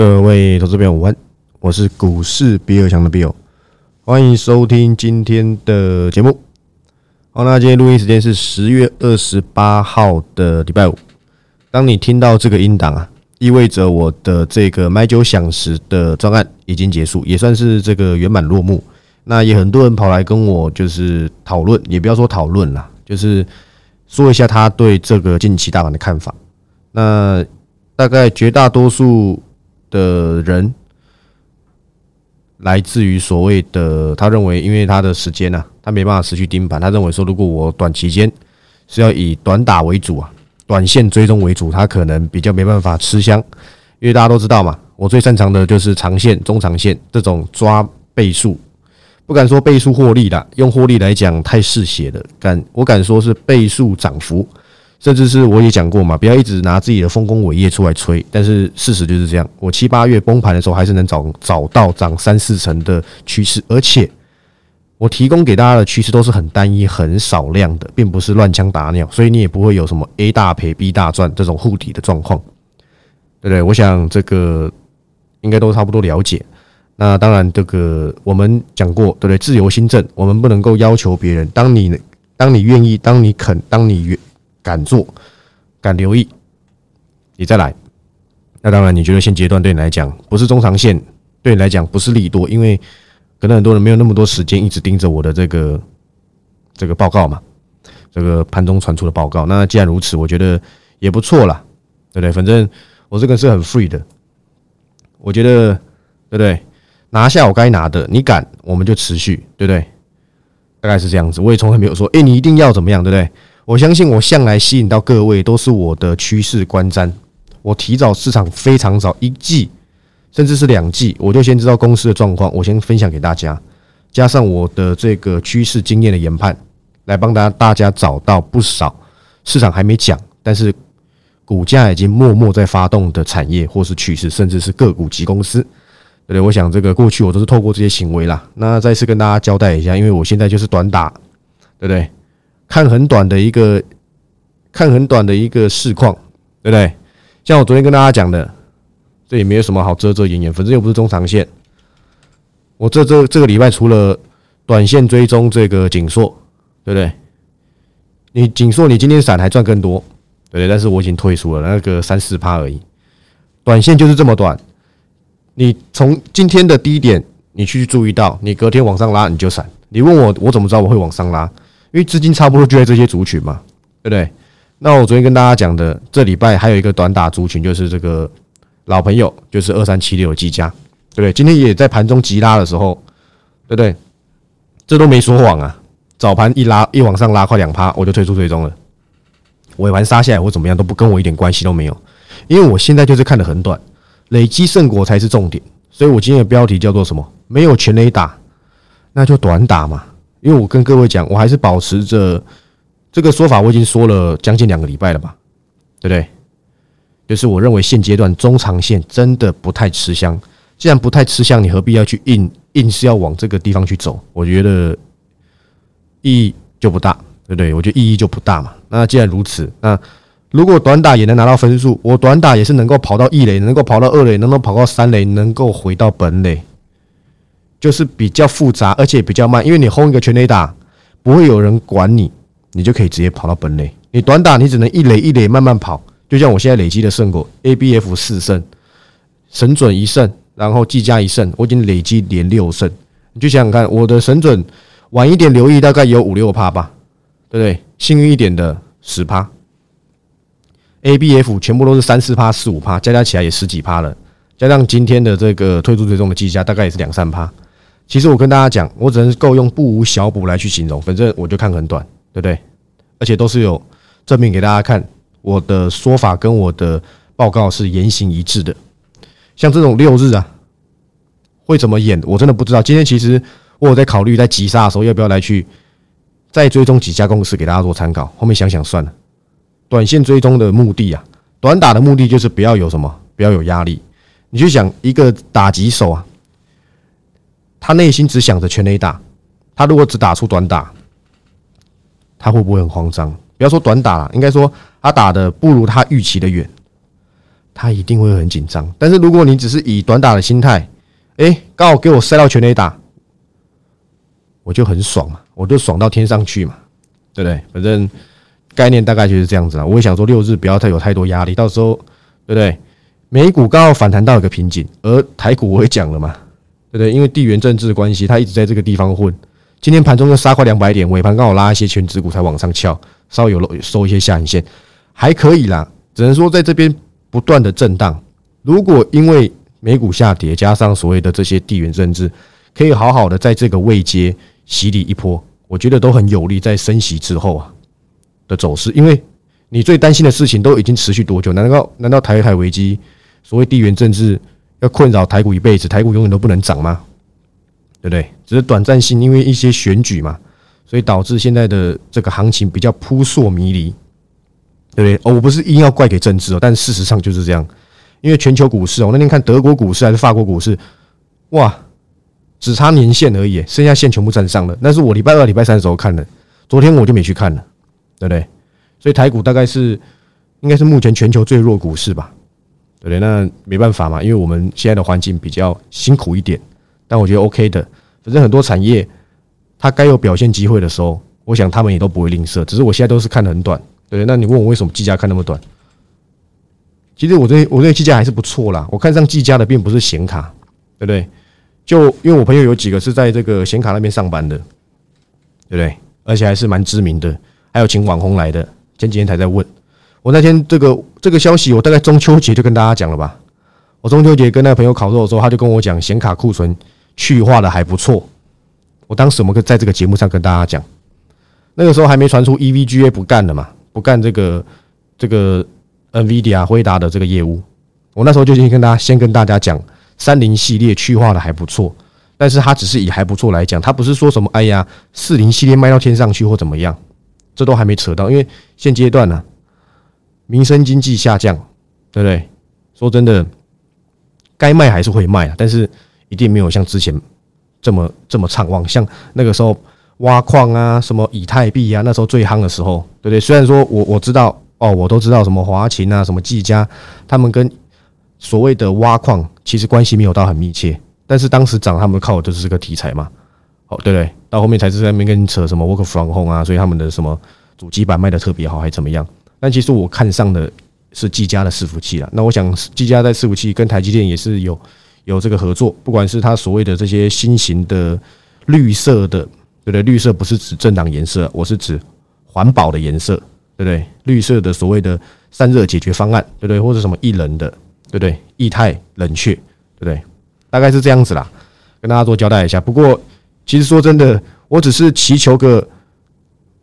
各位投资朋友午安，我是股市比尔强的 Bill，欢迎收听今天的节目。好，那今天录音时间是十月二十八号的礼拜五。当你听到这个音档啊，意味着我的这个买酒享食的专案已经结束，也算是这个圆满落幕。那也很多人跑来跟我就是讨论，也不要说讨论啦，就是说一下他对这个近期大盘的看法。那大概绝大多数。的人来自于所谓的，他认为，因为他的时间呢，他没办法持续盯盘。他认为说，如果我短期间是要以短打为主啊，短线追踪为主，他可能比较没办法吃香。因为大家都知道嘛，我最擅长的就是长线、中长线这种抓倍数，不敢说倍数获利的，用获利来讲太嗜血了。敢我敢说是倍数涨幅。甚至是我也讲过嘛，不要一直拿自己的丰功伟业出来吹。但是事实就是这样，我七八月崩盘的时候，还是能找找到涨三四成的趋势，而且我提供给大家的趋势都是很单一、很少量的，并不是乱枪打鸟，所以你也不会有什么 A 大赔 B 大赚这种护底的状况，对不对？我想这个应该都差不多了解。那当然，这个我们讲过，对不对？自由新政，我们不能够要求别人。当你当你愿意，当你肯，当你愿。敢做，敢留意，你再来。那当然，你觉得现阶段对你来讲不是中长线，对你来讲不是利多，因为可能很多人没有那么多时间一直盯着我的这个这个报告嘛，这个盘中传出的报告。那既然如此，我觉得也不错啦，对不对？反正我这个是很 free 的，我觉得对不对？拿下我该拿的，你敢，我们就持续，对不对？大概是这样子。我也从来没有说，哎，你一定要怎么样，对不对？我相信我向来吸引到各位都是我的趋势观瞻，我提早市场非常早一季，甚至是两季，我就先知道公司的状况，我先分享给大家，加上我的这个趋势经验的研判，来帮大家大家找到不少市场还没讲，但是股价已经默默在发动的产业或是趋势，甚至是个股及公司，对对？我想这个过去我都是透过这些行为啦，那再次跟大家交代一下，因为我现在就是短打，对不对？看很短的一个，看很短的一个市况，对不对？像我昨天跟大家讲的，这也没有什么好遮遮掩掩，反正又不是中长线。我这这这个礼拜除了短线追踪这个紧缩，对不对？你紧缩，你今天闪还赚更多，对不对？但是我已经退出了那个三四趴而已。短线就是这么短，你从今天的低点你去注意到，你隔天往上拉你就闪。你问我，我怎么知道我会往上拉？因为资金差不多就在这些族群嘛，对不对？那我昨天跟大家讲的，这礼拜还有一个短打族群，就是这个老朋友，就是二三七六技嘉，对不对？今天也在盘中急拉的时候，对不对？这都没说谎啊！早盘一拉一往上拉快两趴，我就退出追踪了。尾盘杀下来或怎么样都不跟我一点关系都没有，因为我现在就是看的很短，累积胜果才是重点。所以我今天的标题叫做什么？没有全雷打，那就短打嘛。因为我跟各位讲，我还是保持着这个说法，我已经说了将近两个礼拜了吧，对不对？就是我认为现阶段中长线真的不太吃香。既然不太吃香，你何必要去硬硬是要往这个地方去走？我觉得意义就不大，对不对？我觉得意义就不大嘛。那既然如此，那如果短打也能拿到分数，我短打也是能够跑到一垒，能够跑到二垒，能够跑到三垒，能够回到本垒。就是比较复杂，而且比较慢，因为你轰一个全垒打，不会有人管你，你就可以直接跑到本垒。你短打，你只能一垒一垒慢慢跑。就像我现在累积的胜果，A B F 四胜，神准一胜，然后技加一胜，我已经累积连六胜。你就想想看，我的神准晚一点留意，大概有五六趴吧，对不对？幸运一点的十趴，A B F 全部都是三四趴、四五趴，加加起来也十几趴了。加上今天的这个退出追踪的技加，大概也是两三趴。其实我跟大家讲，我只能够用不无小补来去形容，反正我就看很短，对不对？而且都是有证明给大家看，我的说法跟我的报告是言行一致的。像这种六日啊，会怎么演，我真的不知道。今天其实我有在考虑在急杀的时候要不要来去再追踪几家公司给大家做参考。后面想想算了，短线追踪的目的啊，短打的目的就是不要有什么，不要有压力。你去想一个打击手啊。他内心只想着全垒打，他如果只打出短打，他会不会很慌张？不要说短打了，应该说他打的不如他预期的远，他一定会很紧张。但是如果你只是以短打的心态，哎，刚好给我塞到全垒打，我就很爽嘛，我就爽到天上去嘛，对不对？反正概念大概就是这样子啊。我也想说六日不要太有太多压力，到时候对不对？美股刚好反弹到一个瓶颈，而台股我也讲了嘛，对不对？因为地缘政治的关系，它一直在这个地方混。今天盘中又杀快两百点，尾盘刚好拉一些全指股才往上翘，稍微有收一些下影线，还可以啦。只能说在这边不断的震荡。如果因为美股下跌，加上所谓的这些地缘政治，可以好好的在这个位阶洗礼一波，我觉得都很有利在升息之后啊的走势。因为你最担心的事情都已经持续多久？难道难道台海危机，所谓地缘政治要困扰台股一辈子，台股永远都不能涨吗？对不对？只是短暂性，因为一些选举嘛，所以导致现在的这个行情比较扑朔迷离，对不对？哦，我不是硬要怪给政治哦，但事实上就是这样。因为全球股市，我那天看德国股市还是法国股市，哇，只差年线而已，剩下线全部站上了。那是我礼拜二、礼拜三的时候看的，昨天我就没去看了，对不对？所以台股大概是应该是目前全球最弱股市吧，对？那没办法嘛，因为我们现在的环境比较辛苦一点。但我觉得 OK 的，反正很多产业它该有表现机会的时候，我想他们也都不会吝啬。只是我现在都是看的很短，对那你问我为什么计价看那么短？其实我这我这计价还是不错啦。我看上计价的并不是显卡，对不对？就因为我朋友有几个是在这个显卡那边上班的，对不对？而且还是蛮知名的，还有请网红来的。前几天才在问我那天这个这个消息，我大概中秋节就跟大家讲了吧。我中秋节跟那个朋友烤肉的时候，他就跟我讲显卡库存。去化的还不错，我当时我们在这个节目上跟大家讲，那个时候还没传出 EVGA 不干了嘛，不干这个这个 NVIDIA 辉达的这个业务，我那时候就已经跟大家先跟大家讲，三零系列去化的还不错，但是它只是以还不错来讲，它不是说什么哎呀四零系列卖到天上去或怎么样，这都还没扯到，因为现阶段呢，民生经济下降，对不对？说真的，该卖还是会卖啊，但是。一定没有像之前这么这么畅旺，像那个时候挖矿啊，什么以太币啊，那时候最夯的时候，对不对？虽然说我我知道哦，我都知道什么华勤啊，什么技嘉，他们跟所谓的挖矿其实关系没有到很密切，但是当时涨，他们靠的就是这个题材嘛，哦，对不对？到后面才是在那边跟你扯什么 work from home 啊，所以他们的什么主机板卖的特别好，还怎么样？但其实我看上的是技嘉的伺服器啊，那我想技嘉在伺服器跟台积电也是有。有这个合作，不管是它所谓的这些新型的绿色的，对不对？绿色不是指政党颜色，我是指环保的颜色，对不对？绿色的所谓的散热解决方案，对不对？或者什么易冷的，对不对？液态冷却，对不对？大概是这样子啦，跟大家做交代一下。不过，其实说真的，我只是祈求个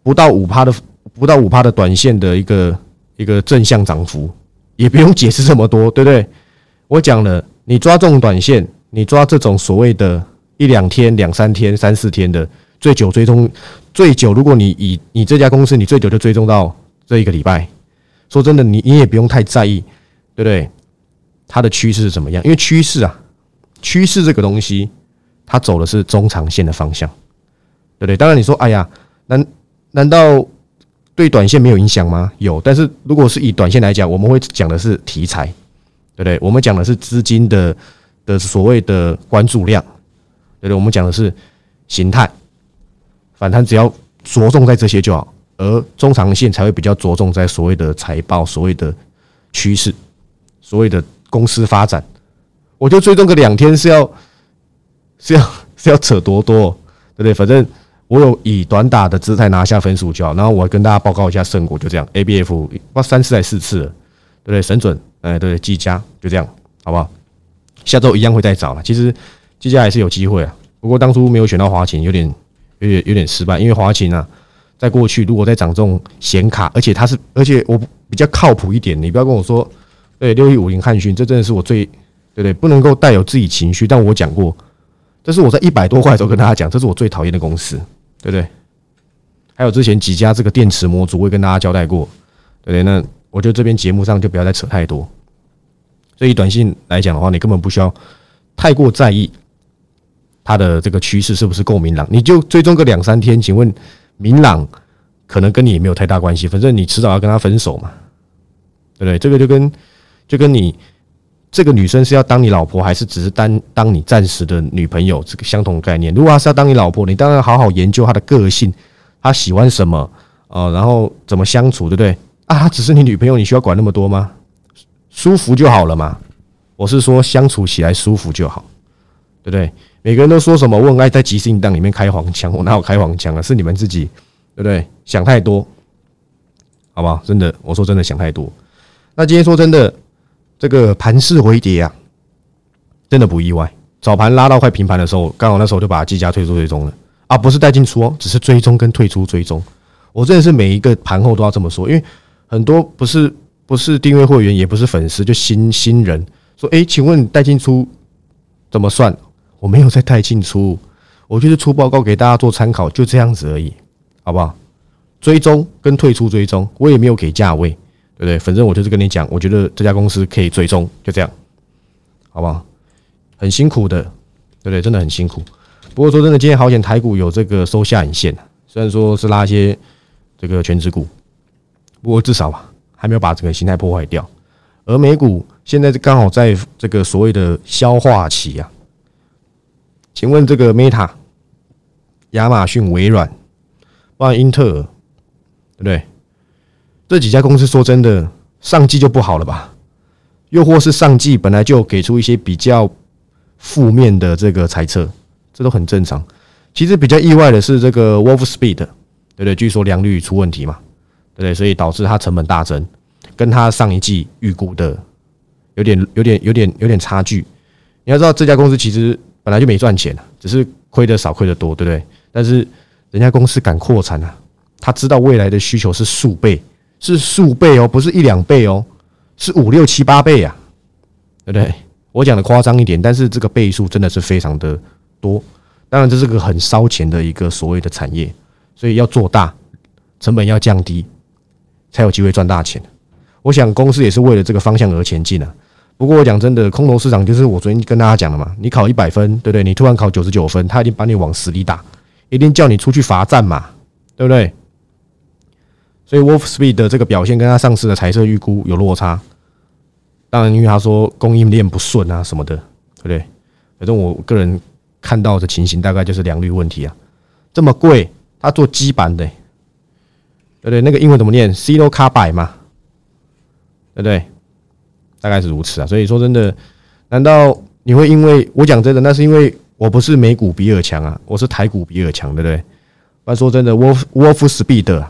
不到五趴的，不到五趴的短线的一个一个正向涨幅，也不用解释这么多，对不对？我讲了。你抓这种短线，你抓这种所谓的一两天、两三天、三四天的最久追踪最久，如果你以你这家公司，你最久就追踪到这一个礼拜。说真的，你你也不用太在意，对不对？它的趋势是怎么样？因为趋势啊，趋势这个东西，它走的是中长线的方向，对不对？当然你说，哎呀，难难道对短线没有影响吗？有，但是如果是以短线来讲，我们会讲的是题材。对不对？我们讲的是资金的的所谓的关注量，对不对？我们讲的是形态反弹，只要着重在这些就好，而中长线才会比较着重在所谓的财报、所谓的趋势、所谓的公司发展。我就追踪个两天是要是要是要扯多多，对不对？反正我有以短打的姿态拿下分数就好，然后我跟大家报告一下胜果，就这样。A B F 哇，三次还是四次了，对不对？神准。哎，对，技嘉就这样，好不好？下周一样会再找了。其实技嘉还是有机会啊，不过当初没有选到华勤，有点有点有点失败。因为华勤啊，在过去如果在涨这种显卡，而且它是，而且我比较靠谱一点，你不要跟我说，对，六一五零汉讯，这真的是我最对不对？不能够带有自己情绪。但我讲过，这是我在一百多块的时候跟大家讲，这是我最讨厌的公司，对不对？还有之前几家这个电池模组，我也跟大家交代过，对不对？那。我觉得这边节目上就不要再扯太多，所以短信来讲的话，你根本不需要太过在意它的这个趋势是不是够明朗，你就追踪个两三天。请问明朗可能跟你也没有太大关系，反正你迟早要跟他分手嘛，对不对？这个就跟就跟你这个女生是要当你老婆，还是只是当当你暂时的女朋友，这个相同概念。如果她是要当你老婆，你当然好好研究她的个性，她喜欢什么啊，然后怎么相处，对不对？啊，她只是你女朋友，你需要管那么多吗？舒服就好了嘛。我是说相处起来舒服就好，对不对？每个人都说什么我很爱在即兴档里面开黄腔，我哪有开黄腔啊？是你们自己对不对？想太多，好不好？真的，我说真的想太多。那今天说真的，这个盘势回跌啊，真的不意外。早盘拉到快平盘的时候，刚好那时候就把计价退出追踪了啊，不是带进出哦，只是追踪跟退出追踪。我真的是每一个盘后都要这么说，因为很多不是不是订阅会员，也不是粉丝，就新新人说：“哎，请问带进出怎么算？”我没有在带进出，我就是出报告给大家做参考，就这样子而已，好不好？追踪跟退出追踪，我也没有给价位。对不对？反正我就是跟你讲，我觉得这家公司可以追踪，就这样，好不好？很辛苦的，对不对？真的很辛苦。不过说真的，今天好险台股有这个收下影线，虽然说是拉一些这个全指股，不过至少吧，还没有把整个形态破坏掉。而美股现在刚好在这个所谓的消化期啊。请问这个 Meta、亚马逊、微软，包括英特尔，对不对？这几家公司说真的，上季就不好了吧？又或是上季本来就给出一些比较负面的这个猜测，这都很正常。其实比较意外的是这个 Wolf Speed，对不对？据说良率出问题嘛，对不对？所以导致它成本大增，跟它上一季预估的有点、有点、有点、有点差距。你要知道，这家公司其实本来就没赚钱只是亏的少，亏的多，对不对？但是人家公司敢扩产啊，他知道未来的需求是数倍。是数倍哦，不是一两倍哦，是五六七八倍啊，对不对？我讲的夸张一点，但是这个倍数真的是非常的多。当然，这是个很烧钱的一个所谓的产业，所以要做大，成本要降低，才有机会赚大钱。我想公司也是为了这个方向而前进啊。不过我讲真的，空头市场就是我昨天跟大家讲的嘛，你考一百分，对不对？你突然考九十九分，他一定把你往死里打，一定叫你出去罚站嘛，对不对？所以 Wolf Speed 的这个表现跟他上市的彩色预估有落差，当然因为他说供应链不顺啊什么的，对不对？反正我个人看到的情形大概就是良率问题啊，这么贵，他做基板的，对不对？那个英文怎么念？C O 卡百嘛，对不对？大概是如此啊。所以说真的，难道你会因为我讲真的，那是因为我不是美股比尔强啊，我是台股比尔强，对不对？不然说真的，Wolf Wolf Speed。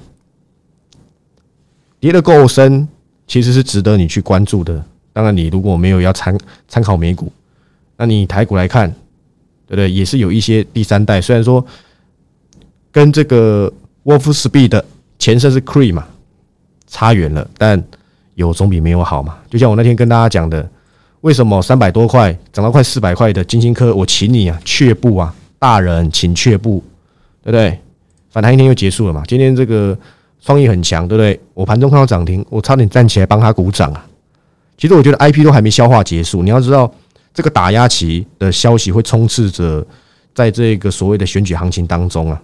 跌的够深，其实是值得你去关注的。当然，你如果没有要参参考美股，那你台股来看，对不对？也是有一些第三代，虽然说跟这个 Wolf Speed 的前身是 Cree 嘛，差远了，但有总比没有好嘛。就像我那天跟大家讲的，为什么三百多块涨到快四百块的金星科，我请你啊，却步啊，大人请却步，对不对？反弹一天又结束了嘛，今天这个。创意很强，对不对？我盘中看到涨停，我差点站起来帮他鼓掌啊！其实我觉得 I P 都还没消化结束，你要知道这个打压期的消息会充斥着在这个所谓的选举行情当中啊。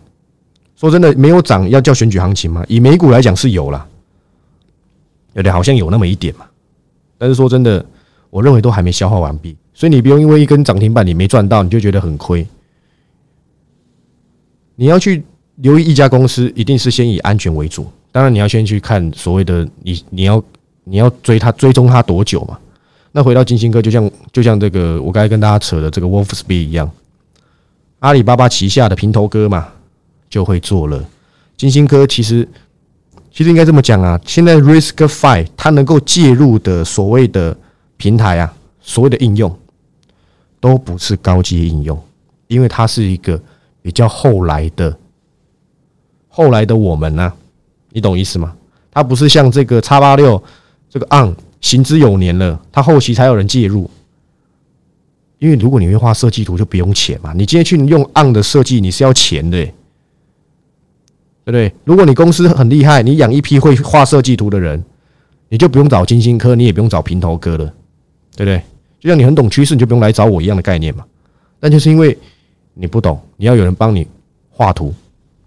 说真的，没有涨要叫选举行情吗？以美股来讲是有了，有点好像有那么一点嘛。但是说真的，我认为都还没消化完毕，所以你不用因为一根涨停板你没赚到，你就觉得很亏。你要去。留意一家公司，一定是先以安全为主。当然，你要先去看所谓的你，你要你要追它，追踪它多久嘛？那回到金星哥，就像就像这个我刚才跟大家扯的这个 Wolf Speed 一样，阿里巴巴旗下的平头哥嘛，就会做了。金星哥其实其实应该这么讲啊，现在 Risk Five 它能够介入的所谓的平台啊，所谓的应用都不是高级应用，因为它是一个比较后来的。后来的我们呢？你懂意思吗？它不是像这个叉八六这个 on 行之有年了，它后期才有人介入。因为如果你会画设计图，就不用钱嘛。你今天去用 on 的设计，你是要钱的，对不对？如果你公司很厉害，你养一批会画设计图的人，你就不用找金星科，你也不用找平头哥了，对不对？就像你很懂趋势，你就不用来找我一样的概念嘛。但就是因为你不懂，你要有人帮你画图。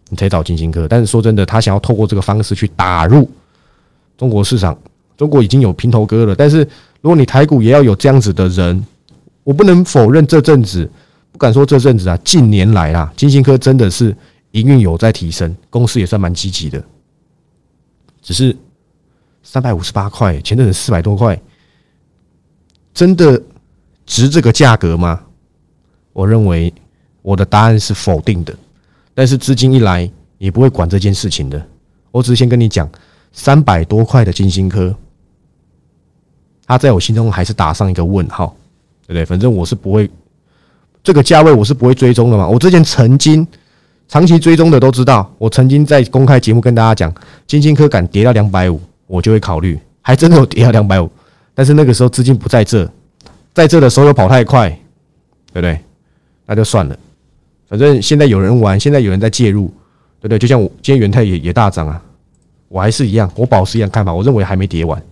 你才找金星科，但是说真的，他想要透过这个方式去打入中国市场。中国已经有平头哥了，但是如果你台股也要有这样子的人，我不能否认这阵子，不敢说这阵子啊，近年来啊，金星科真的是营运有在提升，公司也算蛮积极的。只是三百五十八块，前阵子四百多块，真的值这个价格吗？我认为我的答案是否定的。但是资金一来，也不会管这件事情的。我只是先跟你讲，三百多块的金星科，它在我心中还是打上一个问号，对不对？反正我是不会这个价位，我是不会追踪的嘛。我之前曾经长期追踪的都知道，我曾经在公开节目跟大家讲，金星科敢跌到两百五，我就会考虑，还真的有跌到两百五。但是那个时候资金不在这，在这的时候又跑太快，对不对？那就算了。反正现在有人玩，现在有人在介入，对不对？就像我今天元泰也也大涨啊，我还是一样，我保持一样看法。我认为还没跌完，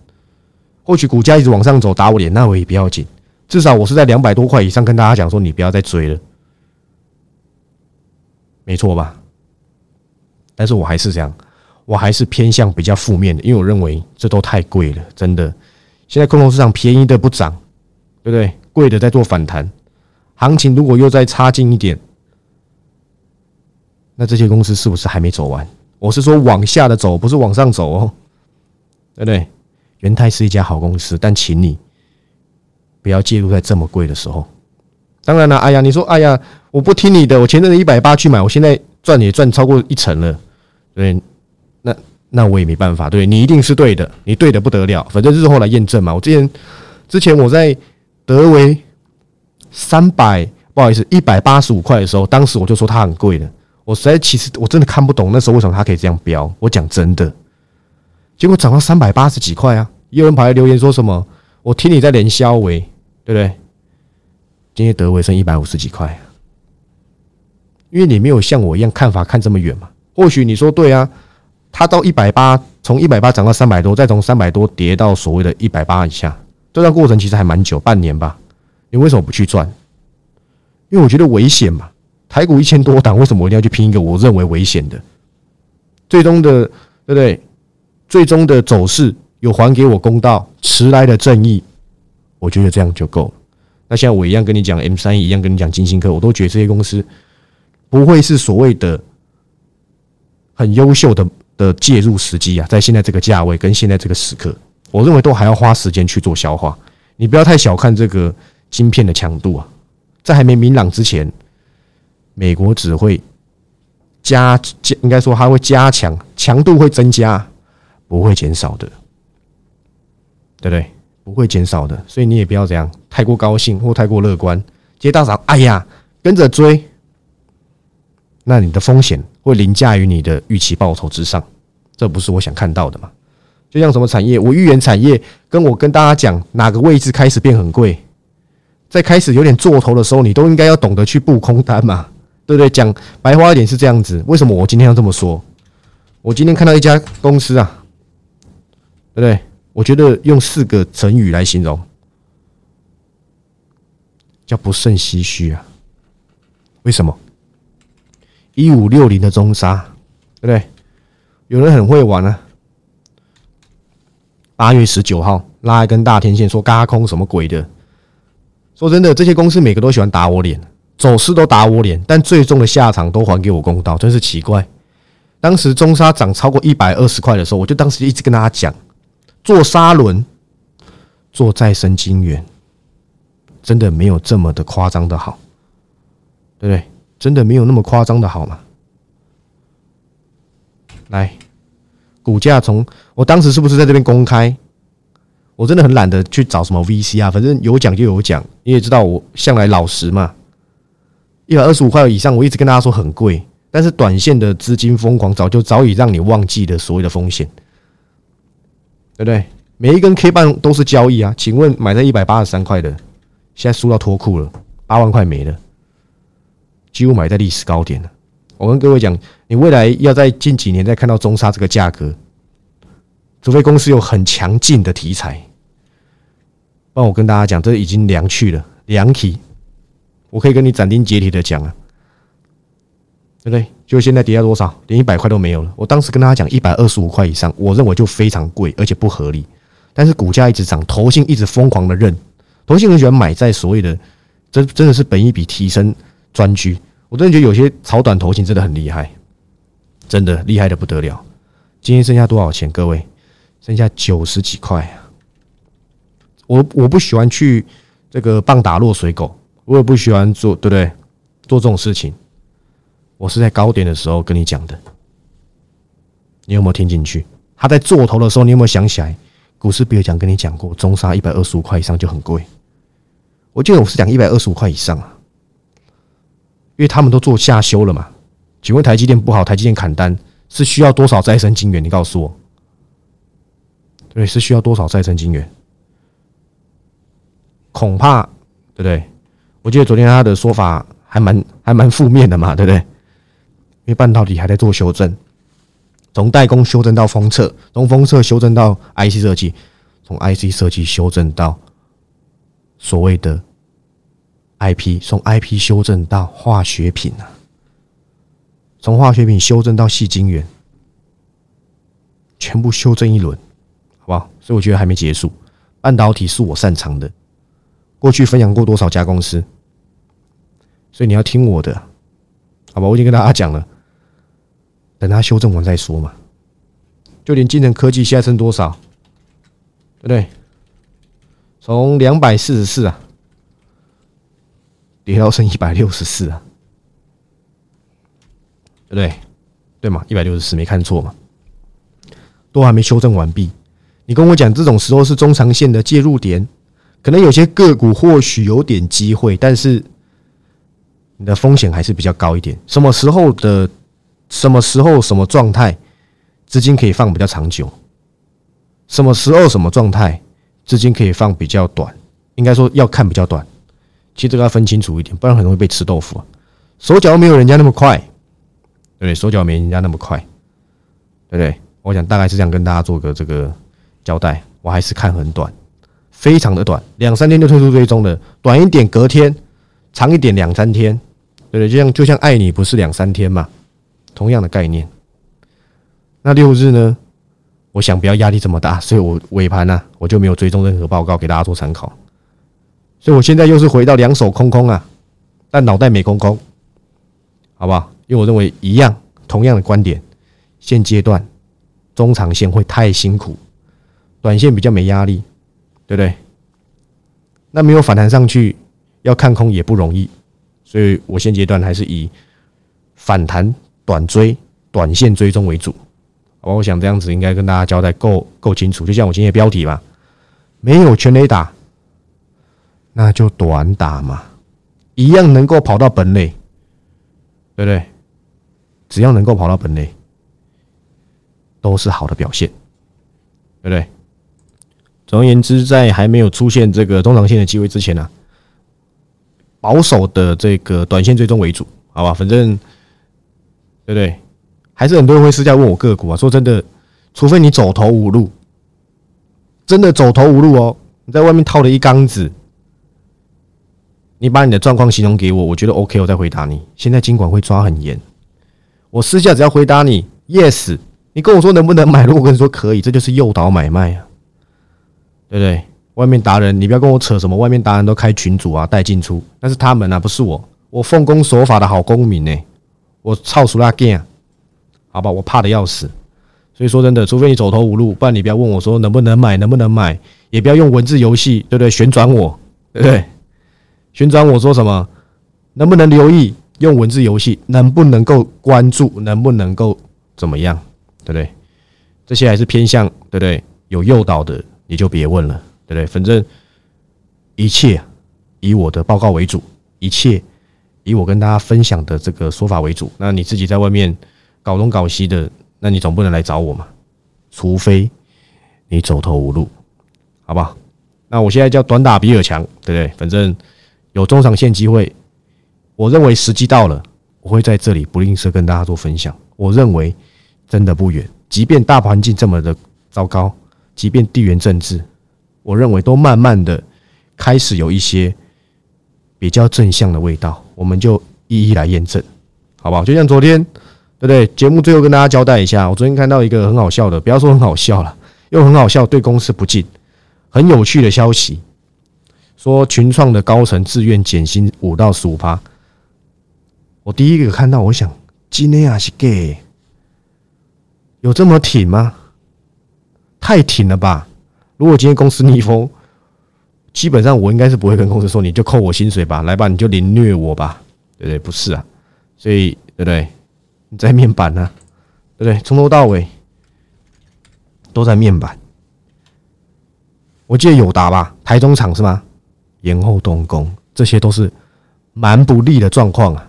或许股价一直往上走打我脸，那我也不要紧。至少我是在两百多块以上跟大家讲说，你不要再追了，没错吧？但是我还是这样，我还是偏向比较负面的，因为我认为这都太贵了，真的。现在空头市场便宜的不涨，对不对？贵的在做反弹，行情如果又再差劲一点。那这些公司是不是还没走完？我是说往下的走，不是往上走哦，对不对？元泰是一家好公司，但请你不要介入在这么贵的时候。当然了，哎呀，你说哎呀，我不听你的，我前阵子一百八去买，我现在赚也赚超过一成了，对，那那我也没办法，对你一定是对的，你对的不得了，反正日后来验证嘛。我之前之前我在德维三百，不好意思，一百八十五块的时候，当时我就说它很贵的。我实在其实我真的看不懂那时候为什么它可以这样飙。我讲真的，结果涨到三百八十几块啊！也有人跑来留言说什么：“我听你在连销维，对不对？”今天德维剩一百五十几块，因为你没有像我一样看法看这么远嘛。或许你说对啊，它到一百八，从一百八涨到三百多，再从三百多跌到所谓的一百八以下，这段过程其实还蛮久，半年吧。你为什么不去赚？因为我觉得危险嘛。台股一千多档，为什么我一定要去拼一个我认为危险的？最终的对不对？最终的走势有还给我公道，迟来的正义，我觉得这样就够了。那现在我一样跟你讲 M 三一样跟你讲金星科，我都觉得这些公司不会是所谓的很优秀的的介入时机啊，在现在这个价位跟现在这个时刻，我认为都还要花时间去做消化。你不要太小看这个晶片的强度啊，在还没明朗之前。美国只会加加，应该说它会加强强度会增加，不会减少的，对不对？不会减少的，所以你也不要这样太过高兴或太过乐观。接大涨，哎呀，跟着追，那你的风险会凌驾于你的预期报酬之上，这不是我想看到的嘛？就像什么产业，我预言产业，跟我跟大家讲哪个位置开始变很贵，在开始有点做头的时候，你都应该要懂得去布空单嘛。对不对？讲白话一点是这样子。为什么我今天要这么说？我今天看到一家公司啊，对不对？我觉得用四个成语来形容，叫不胜唏嘘啊。为什么？一五六零的中沙，对不对？有人很会玩啊。八月十九号拉一根大天线，说嘎空什么鬼的？说真的，这些公司每个都喜欢打我脸。走势都打我脸，但最终的下场都还给我公道，真是奇怪。当时中沙涨超过一百二十块的时候，我就当时一直跟大家讲，做沙轮、做再生晶圆，真的没有这么的夸张的好，对不对？真的没有那么夸张的好吗？来，股价从我当时是不是在这边公开？我真的很懒得去找什么 VC 啊，反正有讲就有讲，你也知道我向来老实嘛。一百二十五块以上，我一直跟大家说很贵，但是短线的资金疯狂早就早已让你忘记了所谓的风险，对不对？每一根 K 棒都是交易啊！请问买在一百八十三块的，现在输到脱裤了，八万块没了，几乎买在历史高点了。我跟各位讲，你未来要在近几年再看到中沙这个价格，除非公司有很强劲的题材，不然我跟大家讲，这已经凉去了，凉起。我可以跟你斩钉截铁的讲啊，对不对？就现在跌到多少，连一百块都没有了。我当时跟大家讲一百二十五块以上，我认为就非常贵，而且不合理。但是股价一直涨，投信一直疯狂的认，投信很喜欢买在所谓的，真真的是本一笔提升专区。我真的觉得有些炒短投信真的很厉害，真的厉害的不得了。今天剩下多少钱？各位，剩下九十几块啊！我我不喜欢去这个棒打落水狗，我也不喜欢做，对不对？做这种事情，我是在高点的时候跟你讲的，你有没有听进去？他在做头的时候，你有没有想起来？股市比尔讲跟你讲过，中沙一百二十五块以上就很贵。我记得我是讲一百二十五块以上啊，因为他们都做下修了嘛。请问台积电不好，台积电砍单。是需要多少再生晶圆？你告诉我，对，是需要多少再生晶圆？恐怕，对不对？我记得昨天他的说法还蛮还蛮负面的嘛，对不对？因为半导体还在做修正，从代工修正到封测，从封测修正到 IC 设计，从 IC 设计修正到所谓的 IP，从 IP 修正到化学品啊。从化学品修正到细晶圆，全部修正一轮，好不好？所以我觉得还没结束。半导体是我擅长的，过去分享过多少家公司，所以你要听我的，好吧？我已经跟大家讲了，等它修正完再说嘛。就连金城科技现在剩多少，对不对？从两百四十四啊，跌到剩一百六十四啊。对不对？对嘛？一百六十四没看错嘛？都还没修正完毕。你跟我讲，这种时候是中长线的介入点，可能有些个股或许有点机会，但是你的风险还是比较高一点。什么时候的什么时候什么状态，资金可以放比较长久？什么时候什么状态，资金可以放比较短？应该说要看比较短。其实这个要分清楚一点，不然很容易被吃豆腐啊。手脚没有人家那么快。对不对，手脚没人家那么快，对不对？我想大概是这样跟大家做个这个交代。我还是看很短，非常的短，两三天就退出追踪的，短一点隔天，长一点两三天，对不对？就像就像爱你不是两三天嘛，同样的概念。那六日呢？我想不要压力这么大，所以我尾盘呢我就没有追踪任何报告给大家做参考。所以我现在又是回到两手空空啊，但脑袋没空空，好不好？因为我认为一样，同样的观点，现阶段中长线会太辛苦，短线比较没压力，对不对？那没有反弹上去，要看空也不容易，所以我现阶段还是以反弹短追、短线追踪为主。好，我想这样子应该跟大家交代够够清楚。就像我今天标题嘛，没有全雷打，那就短打嘛，一样能够跑到本垒，对不对？只要能够跑到本垒，都是好的表现，对不对？总而言之，在还没有出现这个中长线的机会之前呢，保守的这个短线追踪为主，好吧？反正对不对？还是很多人会私下问我个股啊。说真的，除非你走投无路，真的走投无路哦，你在外面套了一缸子，你把你的状况形容给我，我觉得 OK，我再回答你。现在监管会抓很严。我私下只要回答你 yes，你跟我说能不能买？如果跟你说可以，这就是诱导买卖啊，对不对？外面达人，你不要跟我扯什么，外面达人都开群主啊，带进出，那是他们啊，不是我。我奉公守法的好公民呢，我操熟拉 game，好吧，我怕的要死。所以说真的，除非你走投无路，不然你不要问我说能不能买，能不能买，也不要用文字游戏，对不对？旋转我，对不对？旋转我说什么？能不能留意？用文字游戏能不能够关注，能不能够怎么样，对不对？这些还是偏向对不对？有诱导的你就别问了，对不对？反正一切以我的报告为主，一切以我跟大家分享的这个说法为主。那你自己在外面搞东搞西的，那你总不能来找我嘛？除非你走投无路，好不好？那我现在叫短打比尔强，对不对？反正有中长线机会。我认为时机到了，我会在这里不吝啬跟大家做分享。我认为真的不远，即便大环境这么的糟糕，即便地缘政治，我认为都慢慢的开始有一些比较正向的味道，我们就一一来验证，好不好？就像昨天，对不对？节目最后跟大家交代一下，我昨天看到一个很好笑的，不要说很好笑了，又很好笑，对公司不敬。很有趣的消息，说群创的高层自愿减薪五到十五趴。我第一个看到，我想今天啊是 gay，有这么挺吗？太挺了吧！如果今天公司逆风，基本上我应该是不会跟公司说，你就扣我薪水吧，来吧，你就凌虐我吧，对不对？不是啊，所以对不对？你在面板呢，对不对？从头到尾都在面板。我记得友达吧，台中厂是吗？延后动工，这些都是蛮不利的状况啊。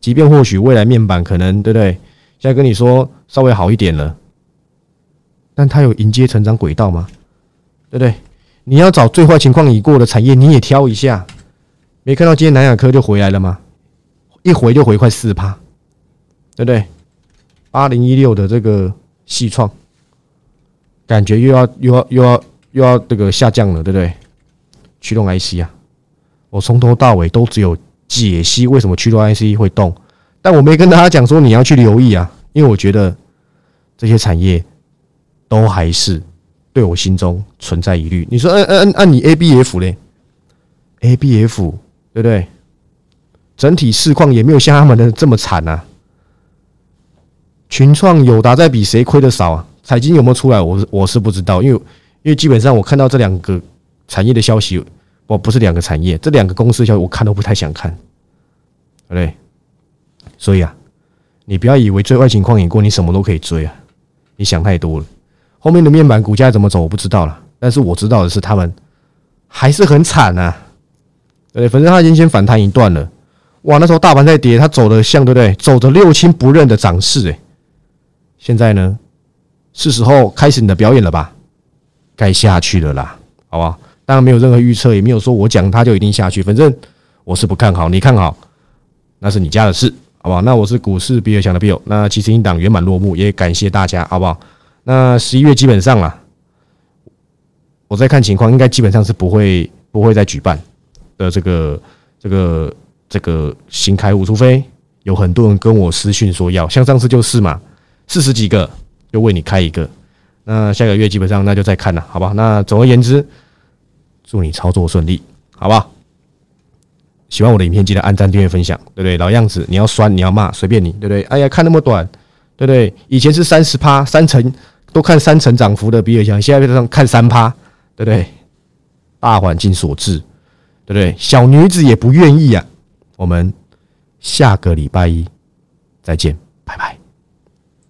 即便或许未来面板可能对不对？现在跟你说稍微好一点了。但它有迎接成长轨道吗？对不对？你要找最坏情况已过的产业，你也挑一下。没看到今天南亚科就回来了吗？一回就回快四趴，对不对？八零一六的这个细创，感觉又要又要又要又要这个下降了，对不对？驱动 IC 啊，我从头到尾都只有解析为什么驱动 IC 会动，但我没跟大家讲说你要去留意啊，因为我觉得这些产业。都还是对我心中存在疑虑。你说，按按按你 A B F 嘞？A B F 对不对？整体市况也没有像他们的这么惨啊。群创友达在比谁亏的少啊？财经有没有出来？我我是不知道，因为因为基本上我看到这两个产业的消息，我不是两个产业，这两个公司的消息我看都不太想看，对不对？所以啊，你不要以为最坏情况已过，你什么都可以追啊，你想太多了。后面的面板股价怎么走，我不知道了。但是我知道的是，他们还是很惨呐。对，反正他已经先反弹一段了。哇，那时候大盘在跌，他走的像对不对？走着六亲不认的涨势，哎，现在呢，是时候开始你的表演了吧？该下去了啦，好不好？当然没有任何预测，也没有说我讲他就一定下去。反正我是不看好，你看好，那是你家的事，好不好？那我是股市比尔强的 Bill，那其实一档圆满落幕，也感谢大家，好不好？那十一月基本上啊，我在看情况，应该基本上是不会不会再举办的这个这个这个新开户，除非有很多人跟我私讯说要，像上次就是嘛，四十几个就为你开一个。那下个月基本上那就再看了，好吧？那总而言之，祝你操作顺利，好不好？喜欢我的影片，记得按赞、订阅、分享，对不对？老样子，你要酸，你要骂，随便你，对不对？哎呀，看那么短，对不对？以前是三十趴，三成。都看三成涨幅的比尔强，现在上看三趴，对不对？大环境所致，对不对？小女子也不愿意啊。我们下个礼拜一再见。